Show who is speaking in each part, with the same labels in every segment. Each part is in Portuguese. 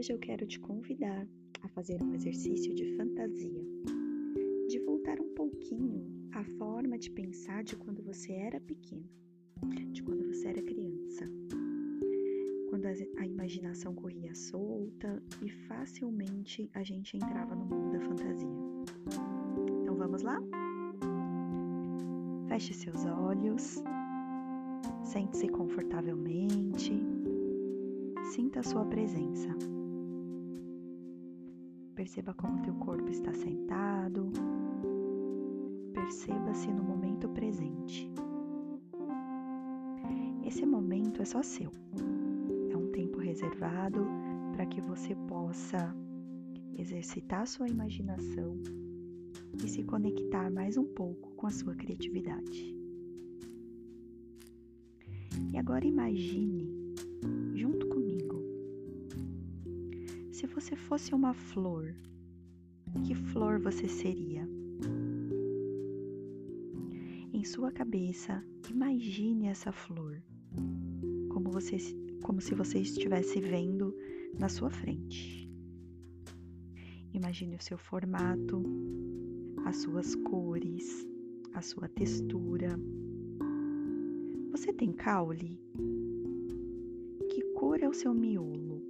Speaker 1: hoje eu quero te convidar a fazer um exercício de fantasia, de voltar um pouquinho à forma de pensar de quando você era pequeno, de quando você era criança, quando a imaginação corria solta e facilmente a gente entrava no mundo da fantasia. Então vamos lá? Feche seus olhos, sente-se confortavelmente, sinta a sua presença. Perceba como teu corpo está sentado. Perceba-se no momento presente. Esse momento é só seu. É um tempo reservado para que você possa exercitar sua imaginação e se conectar mais um pouco com a sua criatividade. E agora imagine, se você fosse uma flor, que flor você seria? Em sua cabeça, imagine essa flor, como, você, como se você estivesse vendo na sua frente. Imagine o seu formato, as suas cores, a sua textura. Você tem caule? Que cor é o seu miolo?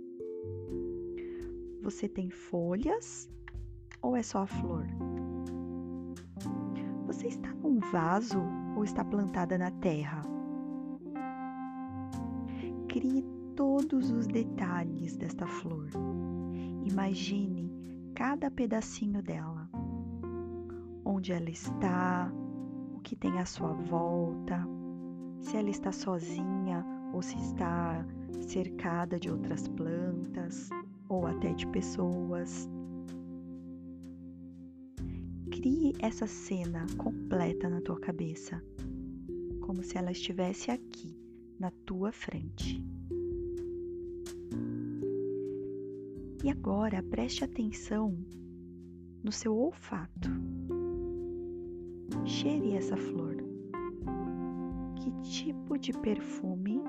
Speaker 1: Você tem folhas ou é só a flor? Você está num vaso ou está plantada na terra? Crie todos os detalhes desta flor. Imagine cada pedacinho dela onde ela está, o que tem à sua volta, se ela está sozinha ou se está cercada de outras plantas ou até de pessoas. Crie essa cena completa na tua cabeça, como se ela estivesse aqui, na tua frente. E agora preste atenção no seu olfato. Cheire essa flor. Que tipo de perfume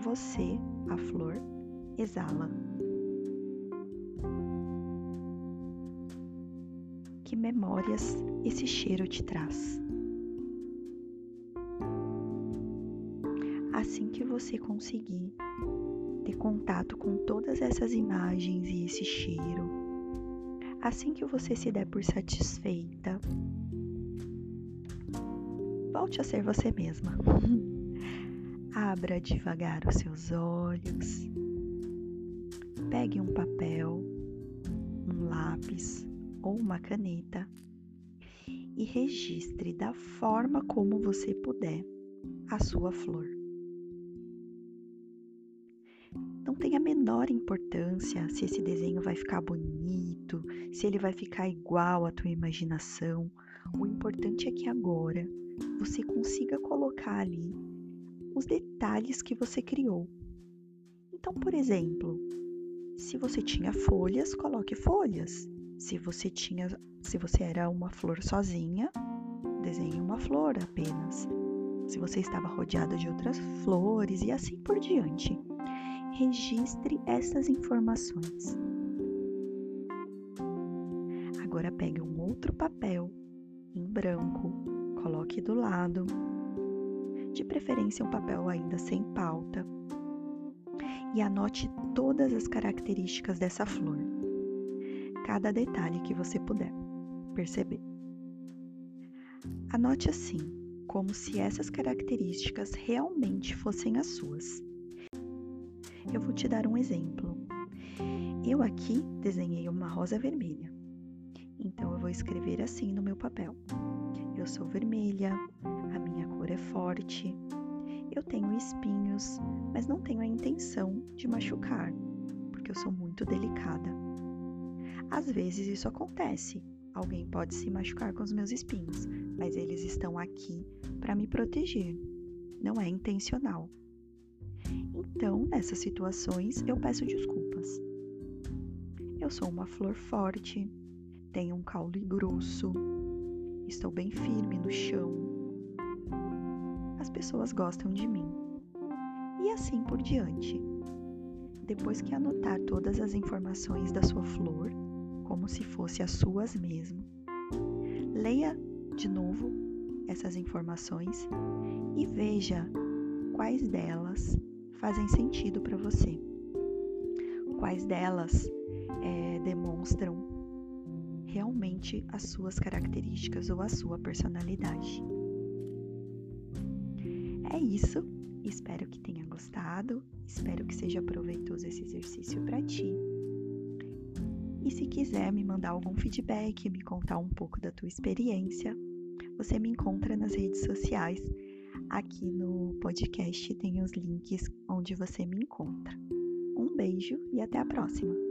Speaker 1: você, a flor, exala? Que memórias esse cheiro te traz? Assim que você conseguir ter contato com todas essas imagens e esse cheiro, assim que você se der por satisfeita, volte a ser você mesma. Abra devagar os seus olhos. Pegue um papel, um lápis ou uma caneta e registre da forma como você puder a sua flor. Não tem a menor importância se esse desenho vai ficar bonito, se ele vai ficar igual à tua imaginação. O importante é que agora você consiga colocar ali os detalhes que você criou. Então, por exemplo, se você tinha folhas, coloque folhas. Se você tinha, se você era uma flor sozinha, desenhe uma flor apenas. Se você estava rodeada de outras flores e assim por diante. Registre essas informações. Agora pegue um outro papel em branco coloque do lado, de preferência um papel ainda sem pauta, e anote todas as características dessa flor, cada detalhe que você puder perceber. Anote assim, como se essas características realmente fossem as suas. Eu vou te dar um exemplo. Eu aqui desenhei uma rosa vermelha, então eu vou escrever assim no meu papel. Eu sou vermelha, a minha cor é forte. Eu tenho espinhos, mas não tenho a intenção de machucar, porque eu sou muito delicada. Às vezes isso acontece. Alguém pode se machucar com os meus espinhos, mas eles estão aqui para me proteger. Não é intencional. Então, nessas situações, eu peço desculpas. Eu sou uma flor forte, tenho um caule grosso, estou bem firme no chão. As pessoas gostam de mim. E assim por diante. depois que anotar todas as informações da sua flor, como se fosse as suas mesmo, leia de novo essas informações e veja quais delas fazem sentido para você, quais delas é, demonstram realmente as suas características ou a sua personalidade. É isso. Espero que tenha gostado. Espero que seja proveitoso esse exercício para ti. E se quiser me mandar algum feedback, me contar um pouco da tua experiência, você me encontra nas redes sociais. Aqui no podcast tem os links onde você me encontra. Um beijo e até a próxima!